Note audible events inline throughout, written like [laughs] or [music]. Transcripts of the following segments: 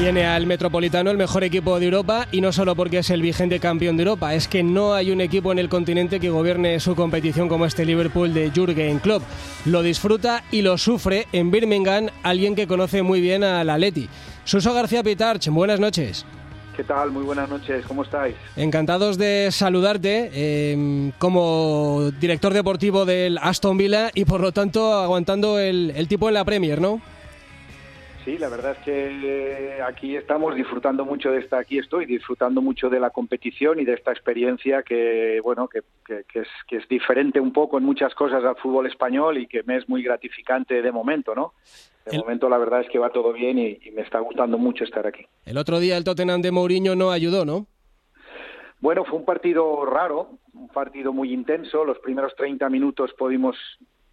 Viene al Metropolitano el mejor equipo de Europa y no solo porque es el vigente campeón de Europa, es que no hay un equipo en el continente que gobierne su competición como este Liverpool de Jurgen Klopp. Lo disfruta y lo sufre en Birmingham alguien que conoce muy bien al Atleti. Suso García Pitarch, buenas noches. ¿Qué tal? Muy buenas noches, ¿cómo estáis? Encantados de saludarte eh, como director deportivo del Aston Villa y por lo tanto aguantando el, el tipo en la Premier, ¿no? Sí, la verdad es que aquí estamos disfrutando mucho de esta, aquí estoy disfrutando mucho de la competición y de esta experiencia que, bueno, que, que, es, que es diferente un poco en muchas cosas al fútbol español y que me es muy gratificante de momento, ¿no? De momento la verdad es que va todo bien y, y me está gustando mucho estar aquí. El otro día el Tottenham de Mourinho no ayudó, ¿no? Bueno, fue un partido raro, un partido muy intenso. Los primeros 30 minutos pudimos,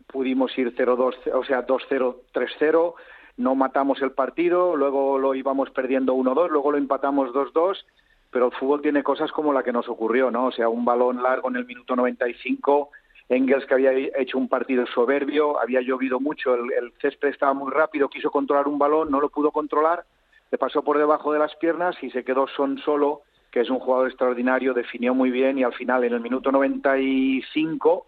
pudimos ir 0-2, o sea, 2-0, 3-0 no matamos el partido, luego lo íbamos perdiendo 1-2, luego lo empatamos 2-2, pero el fútbol tiene cosas como la que nos ocurrió, ¿no? O sea, un balón largo en el minuto 95, Engels que había hecho un partido soberbio, había llovido mucho, el, césped estaba muy rápido, quiso controlar un balón, no lo pudo controlar, le pasó por debajo de las piernas y se quedó son solo, que es un jugador extraordinario, definió muy bien y al final en el minuto 95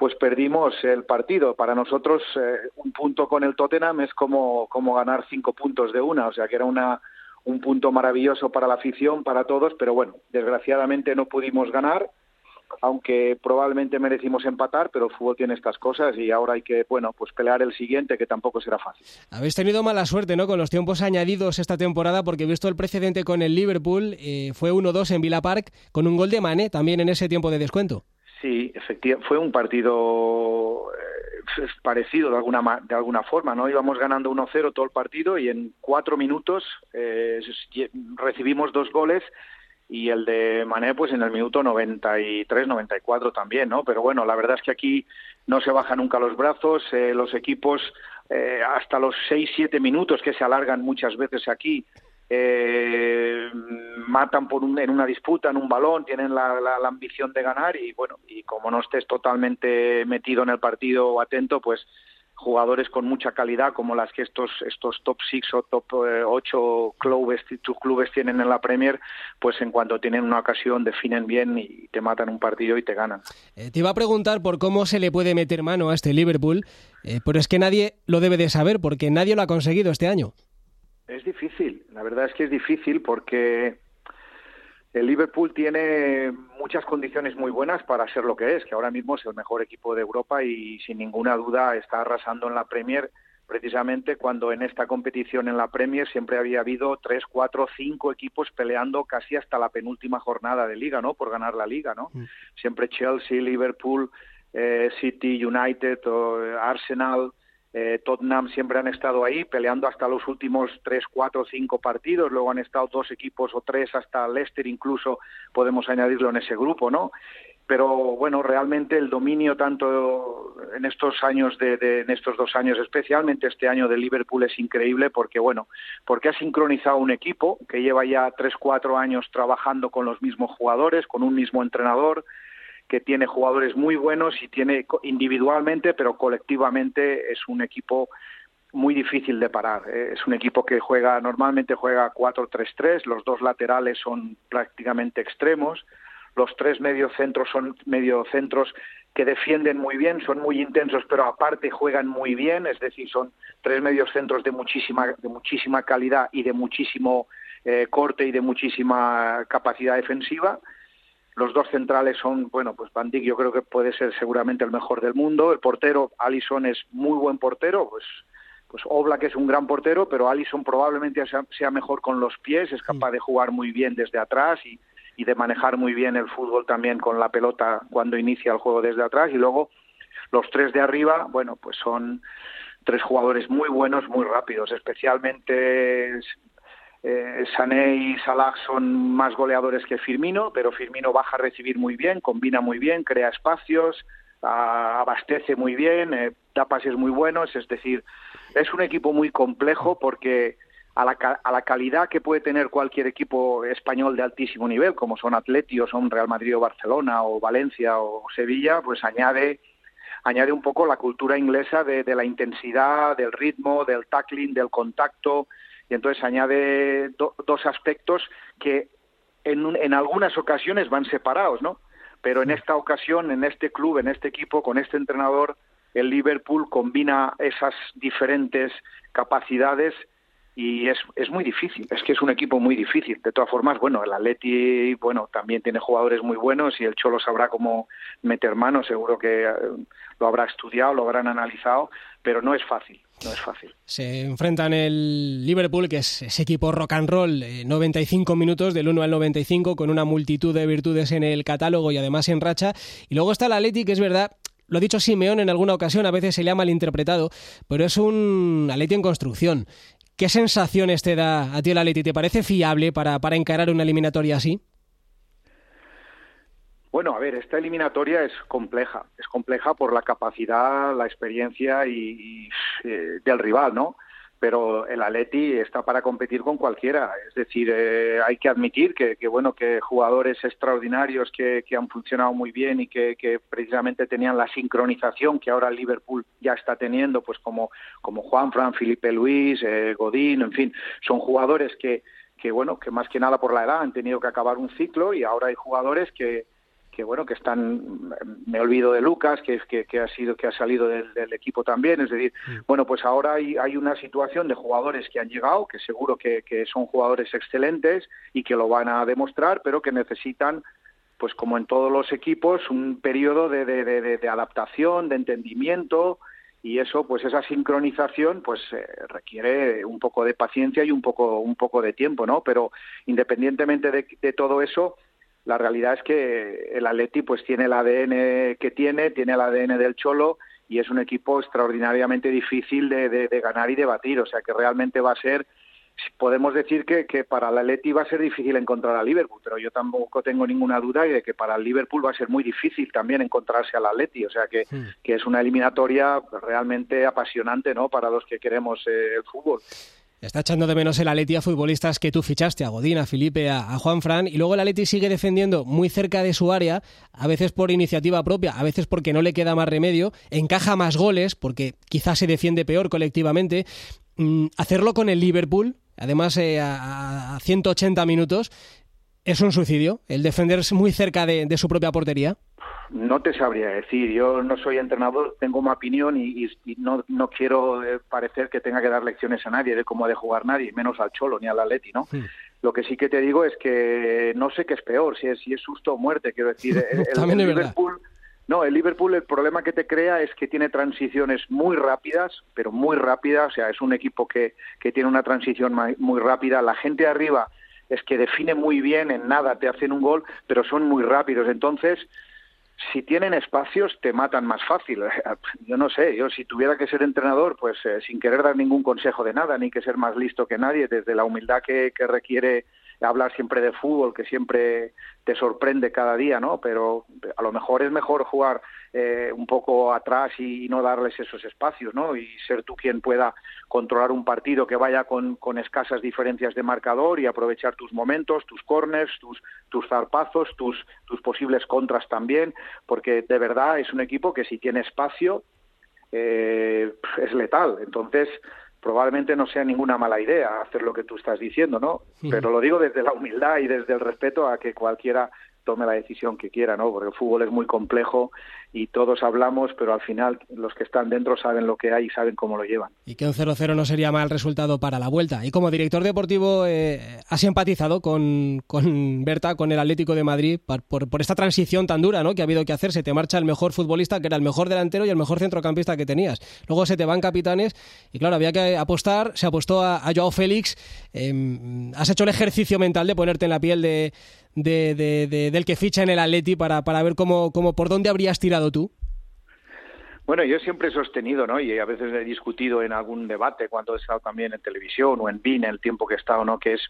pues perdimos el partido. Para nosotros eh, un punto con el Tottenham es como, ganar cinco puntos de una, o sea que era una, un punto maravilloso para la afición, para todos, pero bueno, desgraciadamente no pudimos ganar, aunque probablemente merecimos empatar, pero el fútbol tiene estas cosas y ahora hay que, bueno, pues pelear el siguiente, que tampoco será fácil. Habéis tenido mala suerte, ¿no?, con los tiempos añadidos esta temporada, porque visto el precedente con el Liverpool, eh, fue 1-2 en Villa Park, con un gol de Mané también en ese tiempo de descuento. Sí, efectivamente, fue un partido eh, parecido de alguna de alguna forma, ¿no? Íbamos ganando 1-0 todo el partido y en cuatro minutos eh, recibimos dos goles y el de Mané pues en el minuto 93, 94 también, ¿no? Pero bueno, la verdad es que aquí no se bajan nunca los brazos, eh, los equipos eh, hasta los 6, 7 minutos que se alargan muchas veces aquí eh, matan por un, en una disputa, en un balón, tienen la, la, la, ambición de ganar y bueno, y como no estés totalmente metido en el partido o atento, pues jugadores con mucha calidad como las que estos estos top 6 o top 8 clubes, clubes tienen en la Premier, pues en cuanto tienen una ocasión definen bien y te matan un partido y te ganan. Eh, te iba a preguntar por cómo se le puede meter mano a este Liverpool, eh, pero es que nadie lo debe de saber porque nadie lo ha conseguido este año. Es difícil, la verdad es que es difícil porque el Liverpool tiene muchas condiciones muy buenas para ser lo que es, que ahora mismo es el mejor equipo de Europa y sin ninguna duda está arrasando en la Premier precisamente cuando en esta competición en la Premier siempre había habido tres, cuatro, cinco equipos peleando casi hasta la penúltima jornada de liga, ¿no? Por ganar la liga, ¿no? Mm. Siempre Chelsea, Liverpool, eh, City, United, o Arsenal, eh, Tottenham siempre han estado ahí peleando hasta los últimos tres, cuatro, cinco partidos. Luego han estado dos equipos o tres, hasta Leicester incluso podemos añadirlo en ese grupo, ¿no? Pero bueno, realmente el dominio tanto en estos años de, en estos dos años, especialmente este año de Liverpool es increíble porque bueno, porque ha sincronizado un equipo que lleva ya tres, cuatro años trabajando con los mismos jugadores, con un mismo entrenador, que tiene jugadores muy buenos y tiene individualmente, pero colectivamente es un equipo muy difícil de parar. ¿eh? Es un equipo que juega, normalmente juega 4-3-3, los dos laterales son prácticamente extremos, los tres mediocentros son mediocentros que defienden muy bien, son muy intensos, pero aparte juegan muy bien, es decir, son tres mediocentros de muchísima, de muchísima calidad y de muchísimo eh, corte y de muchísima capacidad defensiva los dos centrales son, bueno, pues Van Dijk yo creo que puede ser seguramente el mejor del mundo. El portero, Allison, es muy buen portero, pues pues Oblak es un gran portero, pero Allison probablemente sea, sea, mejor con los pies, es capaz de jugar muy bien desde atrás y, y de manejar muy bien el fútbol también con la pelota cuando inicia el juego desde atrás. Y luego los tres de arriba, bueno, pues son tres jugadores muy buenos, muy rápidos, especialmente eh, Sané y Salah son más goleadores que Firmino, pero Firmino baja a recibir muy bien, combina muy bien, crea espacios, abastece muy bien, eh, da pases muy buenos, es decir, es un equipo muy complejo porque a la, a la, calidad que puede tener cualquier equipo español de altísimo nivel, como son Atleti o son Real Madrid o Barcelona o Valencia o Sevilla, pues añade añade un poco la cultura inglesa de la intensidad, del ritmo, del tackling, del contacto, y entonces añade dos aspectos que en, en algunas ocasiones van separados, ¿no? Pero en esta ocasión, en este club, en este equipo, con este entrenador, el Liverpool combina esas diferentes capacidades y es, es muy difícil, es que es un equipo muy difícil. De todas formas, bueno, el Atleti, bueno, también tiene jugadores muy buenos y el Cholo sabrá cómo meter mano, seguro que eh, lo habrá estudiado, lo habrán analizado, pero no es fácil, no es fácil. Se enfrentan el Liverpool, que es ese equipo rock and roll, 95 minutos del 1 al 95, con una multitud de virtudes en el catálogo y además en racha. Y luego está el Atleti, que es verdad, lo ha dicho Simeón en alguna ocasión, a veces se le ha malinterpretado, pero es un Atleti en construcción. ¿Qué sensaciones te da a ti el Atleti? ¿Te parece fiable para, para encarar una eliminatoria así? Bueno, a ver, esta eliminatoria es compleja. Es compleja por la capacidad, la experiencia y, eh, del rival, ¿no? pero el Atleti está para competir con cualquiera. Es decir, eh, hay que admitir que, bueno que jugadores extraordinarios que, han funcionado muy bien y que, precisamente tenían la sincronización que ahora Liverpool ya está teniendo, pues como como Juan Fran, Felipe Luis, eh, Godín, en fin, son jugadores que que bueno que más que nada por la edad han tenido que acabar un ciclo y ahora hay jugadores que que bueno que están me olvido de Lucas que, que, que ha sido que ha salido del, equipo también es decir bueno pues ahora hay, hay una situación de jugadores que han llegado que seguro que, que son jugadores excelentes y que lo van a demostrar pero que necesitan pues como en todos los equipos un periodo de, de, de, de adaptación de entendimiento y eso pues esa sincronización pues eh, requiere un poco de paciencia y un poco un poco de tiempo no pero independientemente de todo eso la realidad es que el Atleti pues tiene el ADN que tiene, tiene el ADN del Cholo y es un equipo extraordinariamente difícil de, ganar y de batir, o sea que realmente va a ser podemos decir que, que para el Atleti va a ser difícil encontrar a Liverpool, pero yo tampoco tengo ninguna duda de que para el Liverpool va a ser muy difícil también encontrarse al Atleti, o sea que, que es una eliminatoria realmente apasionante ¿no? para los que queremos eh, el fútbol. Está echando de menos el Atleti a futbolistas que tú fichaste, a Godín, a Felipe, a, Juan Fran, y luego el Atleti sigue defendiendo muy cerca de su área, a veces por iniciativa propia, a veces porque no le queda más remedio, encaja más goles, porque quizás se defiende peor colectivamente. Mm, hacerlo con el Liverpool, además eh, a, 180 minutos, es un suicidio, el defenderse muy cerca de su propia portería. No te sabría decir, yo no soy entrenador, tengo una opinión y, no, no quiero eh, parecer que tenga que dar lecciones a nadie de cómo ha de jugar nadie, menos al Cholo ni al Atleti, ¿no? Lo que sí que te digo es que no sé qué es peor, si es, si es susto o muerte, quiero decir, [laughs] el, Liverpool... No, el Liverpool el problema que te crea es que tiene transiciones muy rápidas, pero muy rápidas, o sea, es un equipo que, que tiene una transición muy rápida, la gente arriba es que define muy bien, en nada te hacen un gol, pero son muy rápidos, entonces si tienen espacios te matan más fácil. [laughs] Yo no sé, yo si tuviera que ser entrenador, pues eh, sin querer dar ningún consejo de nada, ni que ser más listo que nadie, desde la humildad que, que requiere hablar siempre de fútbol, que siempre te sorprende cada día, ¿no? Pero a lo mejor es mejor jugar eh, un poco atrás y, no darles esos espacios, ¿no? Y ser tú quien pueda controlar un partido que vaya con, con escasas diferencias de marcador y aprovechar tus momentos, tus corners, tus, tus zarpazos, tus, tus posibles contras también, porque de verdad es un equipo que si tiene espacio eh, es letal. Entonces, probablemente no sea ninguna mala idea hacer lo que tú estás diciendo, ¿no? Pero lo digo desde la humildad y desde el respeto a que cualquiera tome la decisión que quiera, ¿no? Porque el fútbol es muy complejo y todos hablamos, pero al final los que están dentro saben lo que hay y saben cómo lo llevan. Y que un 0-0 no sería mal resultado para la vuelta. Y como director deportivo, eh, ¿has empatizado con, con Berta, con el Atlético de Madrid, por, por, esta transición tan dura ¿no? que ha habido que hacer? Se te marcha el mejor futbolista, que era el mejor delantero y el mejor centrocampista que tenías. Luego se te van capitanes y claro, había que apostar, se apostó a, Joao Félix. Em, ¿Has hecho el ejercicio mental de ponerte en la piel de de, del que ficha en el Atleti para, para ver cómo, cómo, por dónde habrías tirado tú? Bueno, yo siempre he sostenido, ¿no? Y a veces he discutido en algún debate cuando he estado también en televisión o en BIN, el tiempo que he estado, ¿no? Que es,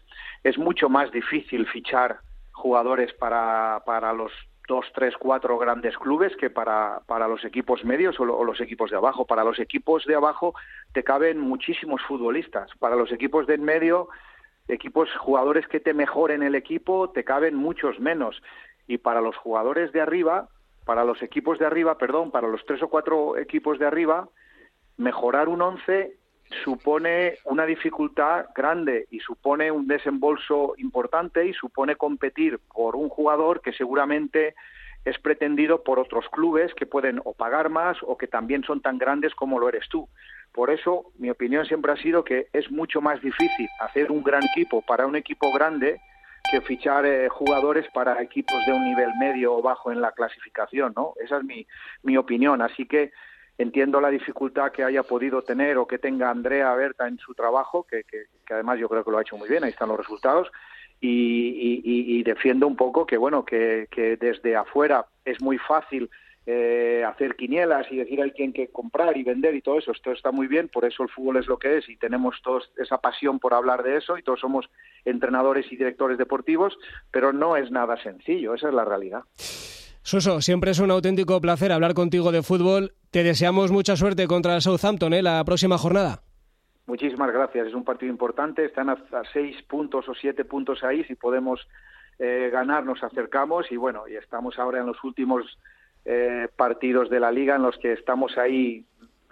es mucho más difícil fichar jugadores para, para los dos, tres, cuatro grandes clubes que para, para los equipos medios o, o, los equipos de abajo. Para los equipos de abajo te caben muchísimos futbolistas. Para los equipos de en medio equipos, jugadores que te mejoren el equipo, te caben muchos menos. Y para los jugadores de arriba, para los equipos de arriba, perdón, para los tres o cuatro equipos de arriba, mejorar un once supone una dificultad grande y supone un desembolso importante y supone competir por un jugador que seguramente es pretendido por otros clubes que pueden o pagar más o que también son tan grandes como lo eres tú. Por eso, mi opinión siempre ha sido que es mucho más difícil hacer un gran equipo para un equipo grande que fichar eh, jugadores para equipos de un nivel medio o bajo en la clasificación, ¿no? Esa es mi, mi opinión. Así que entiendo la dificultad que haya podido tener o que tenga Andrea Berta en su trabajo, que, que, además yo creo que lo ha hecho muy bien, ahí están los resultados, y, y, defiendo un poco que, bueno, que, que desde afuera es muy fácil eh, hacer quinielas y decir hay quien que comprar y vender y todo eso. Esto está muy bien, por eso el fútbol es lo que es y tenemos todos esa pasión por hablar de eso y todos somos entrenadores y directores deportivos, pero no es nada sencillo, esa es la realidad. Suso, siempre es un auténtico placer hablar contigo de fútbol. Te deseamos mucha suerte contra el Southampton ¿eh? la próxima jornada. Muchísimas gracias. Es un partido importante. Están a, seis puntos o siete puntos ahí. Si podemos eh, ganar, nos acercamos. Y bueno, y estamos ahora en los últimos eh, partidos de la liga en los que estamos ahí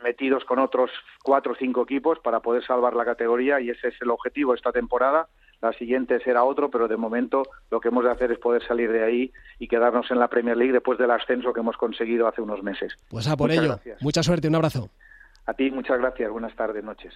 metidos con otros cuatro o cinco equipos para poder salvar la categoría. Y ese es el objetivo esta temporada la siguiente será otro, pero de momento lo que hemos de hacer es poder salir de ahí y quedarnos en la Premier League después del ascenso que hemos conseguido hace unos meses. Pues a por ello. Mucha suerte, un abrazo. A ti, muchas gracias. Buenas tardes, noches.